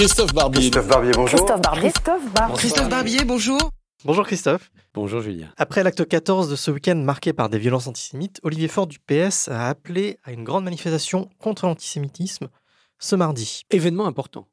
Christophe Barbier. Christophe Barbier, bonjour. Christophe Barbier. Christophe Barbier. Christophe Barbier, bonjour. Bonjour Christophe. Bonjour Julien. Après l'acte 14 de ce week-end marqué par des violences antisémites, Olivier Faure du PS a appelé à une grande manifestation contre l'antisémitisme ce mardi. Événement important.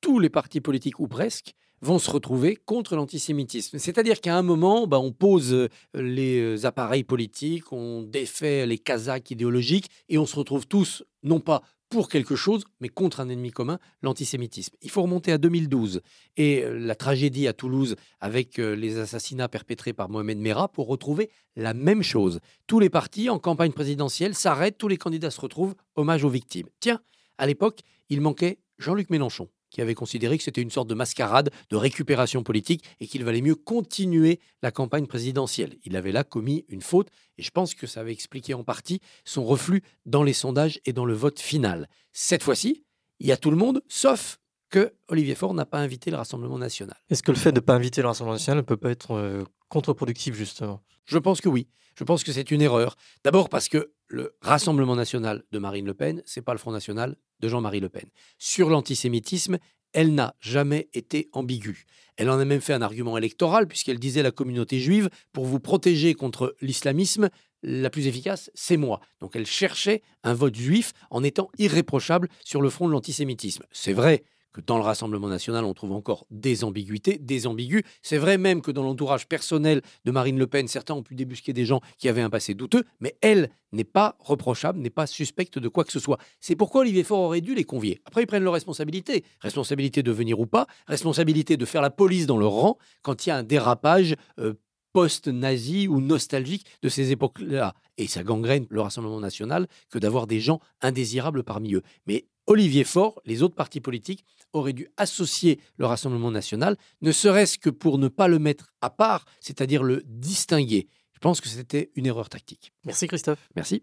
Tous les partis politiques, ou presque, vont se retrouver contre l'antisémitisme. C'est-à-dire qu'à un moment, bah, on pose euh, les euh, appareils politiques, on défait les casaques idéologiques et on se retrouve tous, non pas pour quelque chose, mais contre un ennemi commun, l'antisémitisme. Il faut remonter à 2012 et euh, la tragédie à Toulouse avec les assassinats perpétrés par Mohamed Merah pour retrouver la même chose. Tous les partis en campagne présidentielle s'arrêtent, tous les candidats se retrouvent, hommage aux victimes. Tiens, à l'époque, il manquait Jean-Luc Mélenchon qui avait considéré que c'était une sorte de mascarade, de récupération politique et qu'il valait mieux continuer la campagne présidentielle. Il avait là commis une faute et je pense que ça avait expliqué en partie son reflux dans les sondages et dans le vote final. Cette fois-ci, il y a tout le monde, sauf que Olivier Faure n'a pas invité le Rassemblement national. Est-ce que le fait de ne pas inviter le Rassemblement national ne peut pas être euh, contre-productif, justement Je pense que oui. Je pense que c'est une erreur. D'abord parce que le Rassemblement national de Marine Le Pen, c'est pas le Front national de Jean-Marie Le Pen. Sur l'antisémitisme, elle n'a jamais été ambiguë. Elle en a même fait un argument électoral, puisqu'elle disait la communauté juive, pour vous protéger contre l'islamisme, la plus efficace, c'est moi. Donc elle cherchait un vote juif en étant irréprochable sur le front de l'antisémitisme. C'est vrai dans le Rassemblement national, on trouve encore des ambiguïtés, des ambigus. C'est vrai même que dans l'entourage personnel de Marine Le Pen, certains ont pu débusquer des gens qui avaient un passé douteux, mais elle n'est pas reprochable, n'est pas suspecte de quoi que ce soit. C'est pourquoi Olivier Faure aurait dû les convier. Après, ils prennent leurs responsabilités. Responsabilité de venir ou pas, responsabilité de faire la police dans leur rang quand il y a un dérapage euh, post-nazi ou nostalgique de ces époques-là. Et ça gangrène le Rassemblement national que d'avoir des gens indésirables parmi eux. Mais Olivier Faure, les autres partis politiques auraient dû associer le Rassemblement national, ne serait-ce que pour ne pas le mettre à part, c'est-à-dire le distinguer. Je pense que c'était une erreur tactique. Merci Christophe. Merci.